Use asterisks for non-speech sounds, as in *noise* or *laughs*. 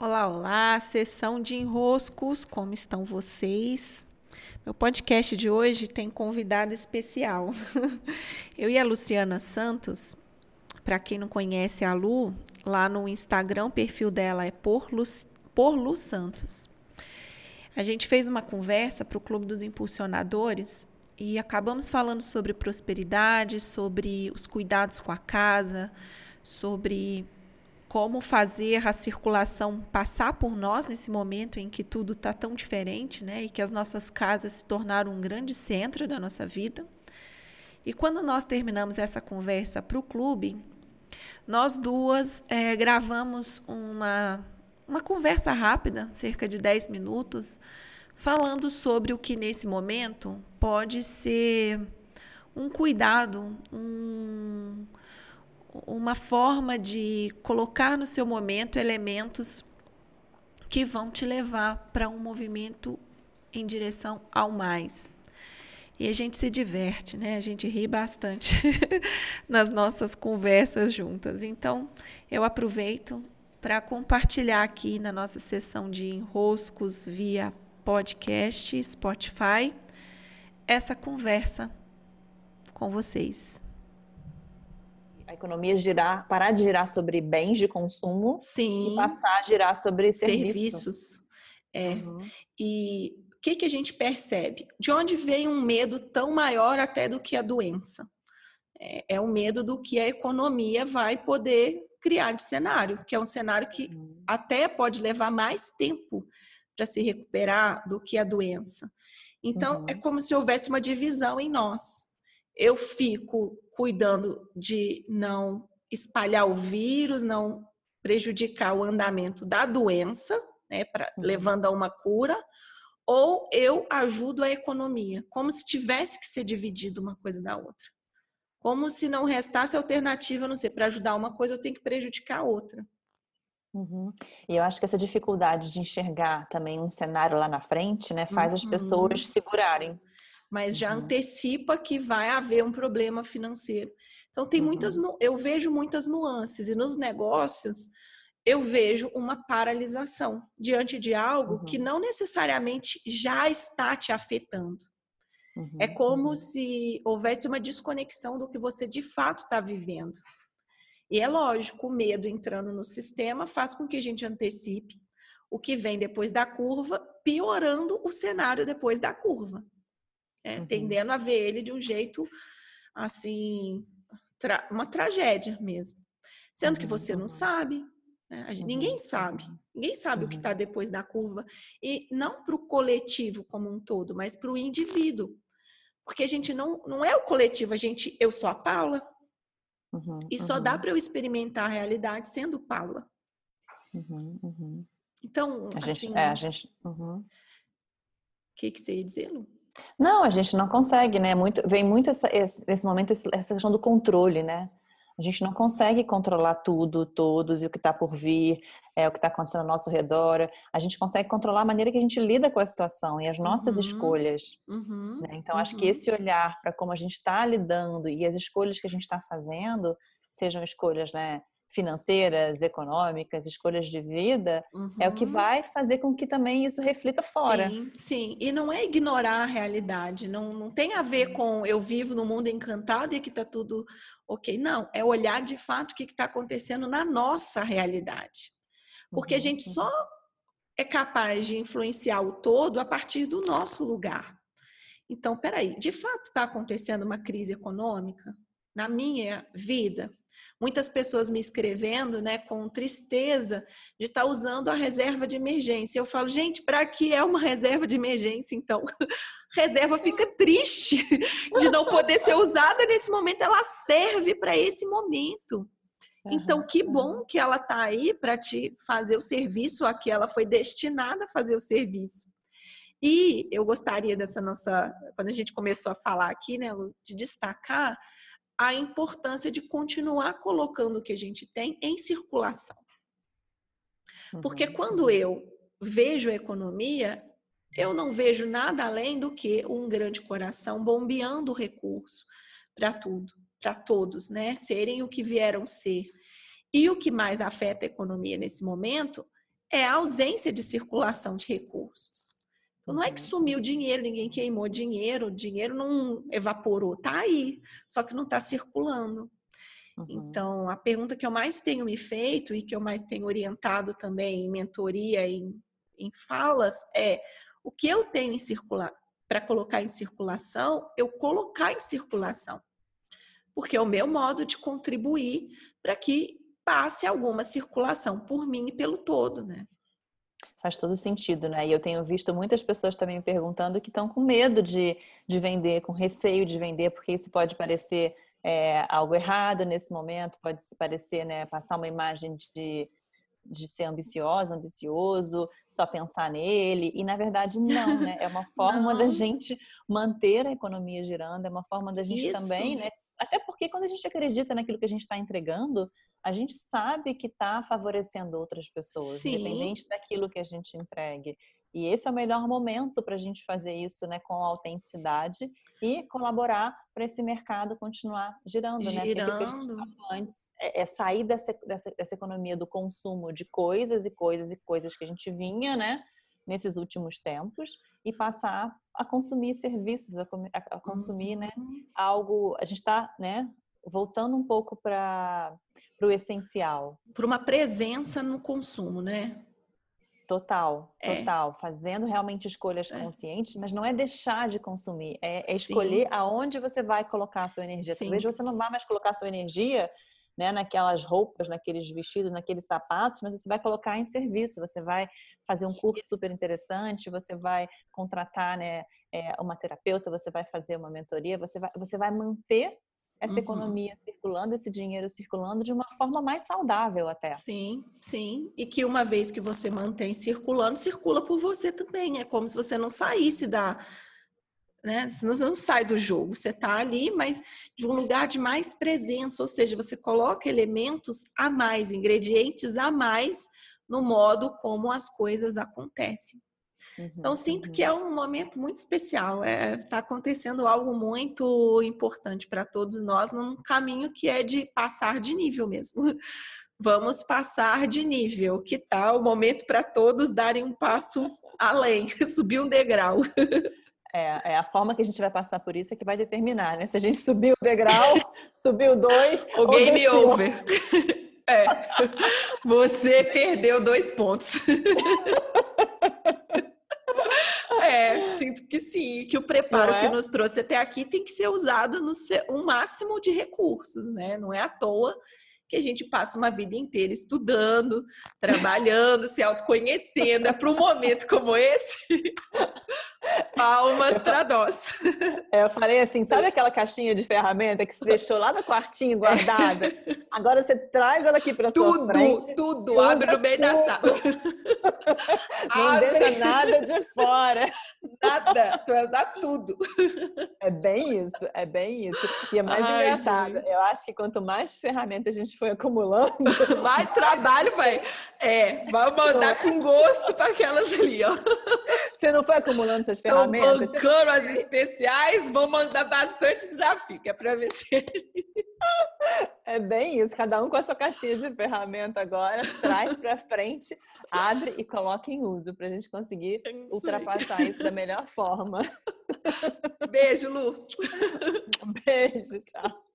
Olá, olá, sessão de enroscos, como estão vocês? Meu podcast de hoje tem convidado especial. *laughs* Eu e a Luciana Santos, para quem não conhece a Lu, lá no Instagram, o perfil dela é por Lu, por Lu Santos. A gente fez uma conversa para o Clube dos Impulsionadores e acabamos falando sobre prosperidade, sobre os cuidados com a casa, sobre como fazer a circulação passar por nós nesse momento em que tudo está tão diferente, né? E que as nossas casas se tornaram um grande centro da nossa vida. E quando nós terminamos essa conversa para o clube, nós duas é, gravamos uma, uma conversa rápida, cerca de 10 minutos, falando sobre o que nesse momento pode ser um cuidado, um uma forma de colocar no seu momento elementos que vão te levar para um movimento em direção ao mais. E a gente se diverte, né? A gente ri bastante *laughs* nas nossas conversas juntas. Então, eu aproveito para compartilhar aqui na nossa sessão de enroscos via podcast, Spotify, essa conversa com vocês a economia girar, parar de girar sobre bens de consumo Sim. e passar a girar sobre serviços. serviços. É. Uhum. E o que, que a gente percebe? De onde vem um medo tão maior até do que a doença? É, é o medo do que a economia vai poder criar de cenário, que é um cenário que uhum. até pode levar mais tempo para se recuperar do que a doença. Então, é uhum. é como se houvesse uma divisão em nós eu fico cuidando de não espalhar o vírus, não prejudicar o andamento da doença, né, pra, uhum. levando a uma cura, ou eu ajudo a economia, como se tivesse que ser dividido uma coisa da outra. Como se não restasse alternativa, não sei, para ajudar uma coisa eu tenho que prejudicar a outra. Uhum. E eu acho que essa dificuldade de enxergar também um cenário lá na frente, né, faz uhum. as pessoas segurarem mas já uhum. antecipa que vai haver um problema financeiro. Então tem muitas, uhum. eu vejo muitas nuances e nos negócios eu vejo uma paralisação diante de algo uhum. que não necessariamente já está te afetando. Uhum. É como uhum. se houvesse uma desconexão do que você de fato está vivendo. E é lógico, o medo entrando no sistema faz com que a gente antecipe o que vem depois da curva, piorando o cenário depois da curva é, uhum. tendendo a ver ele de um jeito assim, tra uma tragédia mesmo. Sendo uhum. que você não sabe, né? gente, ninguém uhum. sabe, ninguém sabe o que está uhum. depois da curva, e não para o coletivo como um todo, mas para o indivíduo. Porque a gente não, não é o coletivo, a gente, eu sou a Paula, uhum, e só dá para eu experimentar a realidade sendo Paula. Então, a gente, assim, é, a gente. O que, que você ia dizer, Lu? Não, a gente não consegue, né? Muito, vem muito essa, esse momento, essa questão do controle, né? A gente não consegue controlar tudo, todos e o que está por vir, é o que está acontecendo ao nosso redor. A gente consegue controlar a maneira que a gente lida com a situação e as nossas uhum. escolhas. Uhum. Né? Então, uhum. acho que uhum. esse olhar para como a gente está lidando e as escolhas que a gente está fazendo sejam escolhas, né? Financeiras, econômicas, escolhas de vida, uhum. é o que uhum. vai fazer com que também isso reflita fora. Sim, sim. E não é ignorar a realidade, não, não tem a ver com eu vivo no mundo encantado e que está tudo ok. Não, é olhar de fato o que está acontecendo na nossa realidade. Porque uhum. a gente só é capaz de influenciar o todo a partir do nosso lugar. Então, peraí, de fato está acontecendo uma crise econômica na minha vida? Muitas pessoas me escrevendo, né, com tristeza de estar tá usando a reserva de emergência. Eu falo, gente, para que é uma reserva de emergência, então? *laughs* reserva fica triste *laughs* de não poder ser usada nesse momento, ela serve para esse momento. Então, que bom que ela está aí para te fazer o serviço a que ela foi destinada a fazer o serviço. E eu gostaria dessa nossa, quando a gente começou a falar aqui, né, de destacar a importância de continuar colocando o que a gente tem em circulação. Porque uhum. quando eu vejo a economia, eu não vejo nada além do que um grande coração bombeando recurso para tudo, para todos, né? Serem o que vieram ser. E o que mais afeta a economia nesse momento é a ausência de circulação de recursos. Então, não é que uhum. sumiu dinheiro, ninguém queimou dinheiro, o dinheiro não evaporou, tá aí, só que não está circulando. Uhum. Então, a pergunta que eu mais tenho me feito e que eu mais tenho orientado também em mentoria, em, em falas, é o que eu tenho em circular para colocar em circulação, eu colocar em circulação. Porque é o meu modo de contribuir para que passe alguma circulação por mim e pelo todo, né? Faz todo sentido, né? E eu tenho visto muitas pessoas também me perguntando que estão com medo de, de vender, com receio de vender, porque isso pode parecer é, algo errado nesse momento, pode parecer, né, passar uma imagem de, de ser ambiciosa, ambicioso, só pensar nele, e na verdade não, né? É uma *laughs* forma da gente manter a economia girando, é uma forma da gente Isso. também, né? Até porque quando a gente acredita naquilo que a gente está entregando, a gente sabe que está favorecendo outras pessoas, Sim. independente daquilo que a gente entregue. E esse é o melhor momento para a gente fazer isso né, com autenticidade e colaborar para esse mercado continuar girando. Né? Girando. Né? antes é, é sair dessa, dessa, dessa, economia do consumo de coisas e coisas e coisas que a gente vinha né, nesses últimos tempos e passar a consumir serviços, a, a consumir né, uhum. né, algo. A gente está né, voltando um pouco para o essencial. Para uma presença no consumo, né? Total, é. total. É. Fazendo realmente escolhas é. conscientes, mas não é deixar de consumir, é, é escolher Sim. aonde você vai colocar a sua energia. Sim. Talvez você não vá mais colocar a sua energia né, naquelas roupas, naqueles vestidos, naqueles sapatos, mas você vai colocar em serviço, você vai fazer um curso super interessante, você vai contratar né, é, uma terapeuta, você vai fazer uma mentoria, você vai, você vai manter essa uhum. economia circulando, esse dinheiro circulando de uma forma mais saudável até. Sim, sim. E que uma vez que você mantém circulando, circula por você também. É como se você não saísse da. Né? Você não sai do jogo, você está ali, mas de um lugar de mais presença, ou seja, você coloca elementos a mais, ingredientes a mais no modo como as coisas acontecem. Uhum, então, sinto uhum. que é um momento muito especial. Está é, tá acontecendo algo muito importante para todos nós num caminho que é de passar de nível mesmo. *laughs* Vamos passar de nível. Que tal o momento para todos darem um passo além, *laughs* subir um degrau? *laughs* É, é, a forma que a gente vai passar por isso é que vai determinar, né? Se a gente subiu o degrau, subiu dois. O game desceu. over. É. Você perdeu dois pontos. É, sinto que sim, que o preparo é? que nos trouxe até aqui tem que ser usado no um máximo de recursos, né? Não é à toa que a gente passa uma vida inteira estudando, trabalhando, se autoconhecendo. É para um momento como esse. *laughs* Palmas para nós. É, eu falei assim, sabe aquela caixinha de ferramenta que você deixou lá no quartinho guardada? *laughs* Agora você traz ela aqui para sua frente. Tudo, tudo. Abre no meio tudo. da sala. *laughs* Não Abre. deixa nada de fora. Nada. Tu vai usar tudo. É bem isso, é bem isso. E é mais Ai, engraçado. Gente. Eu acho que quanto mais ferramentas a gente foi acumulando. *laughs* Mais trabalho, vai. É, vai mandar com gosto para aquelas ali, ó. Você não foi acumulando essas ferramentas? Estão bancando as especiais, vão mandar bastante desafio, que é para ver se. É bem isso, cada um com a sua caixinha de ferramenta agora, *laughs* traz para frente, abre e coloca em uso para a gente conseguir é isso ultrapassar aí. isso da melhor forma. Beijo, Lu. *laughs* Beijo, tchau.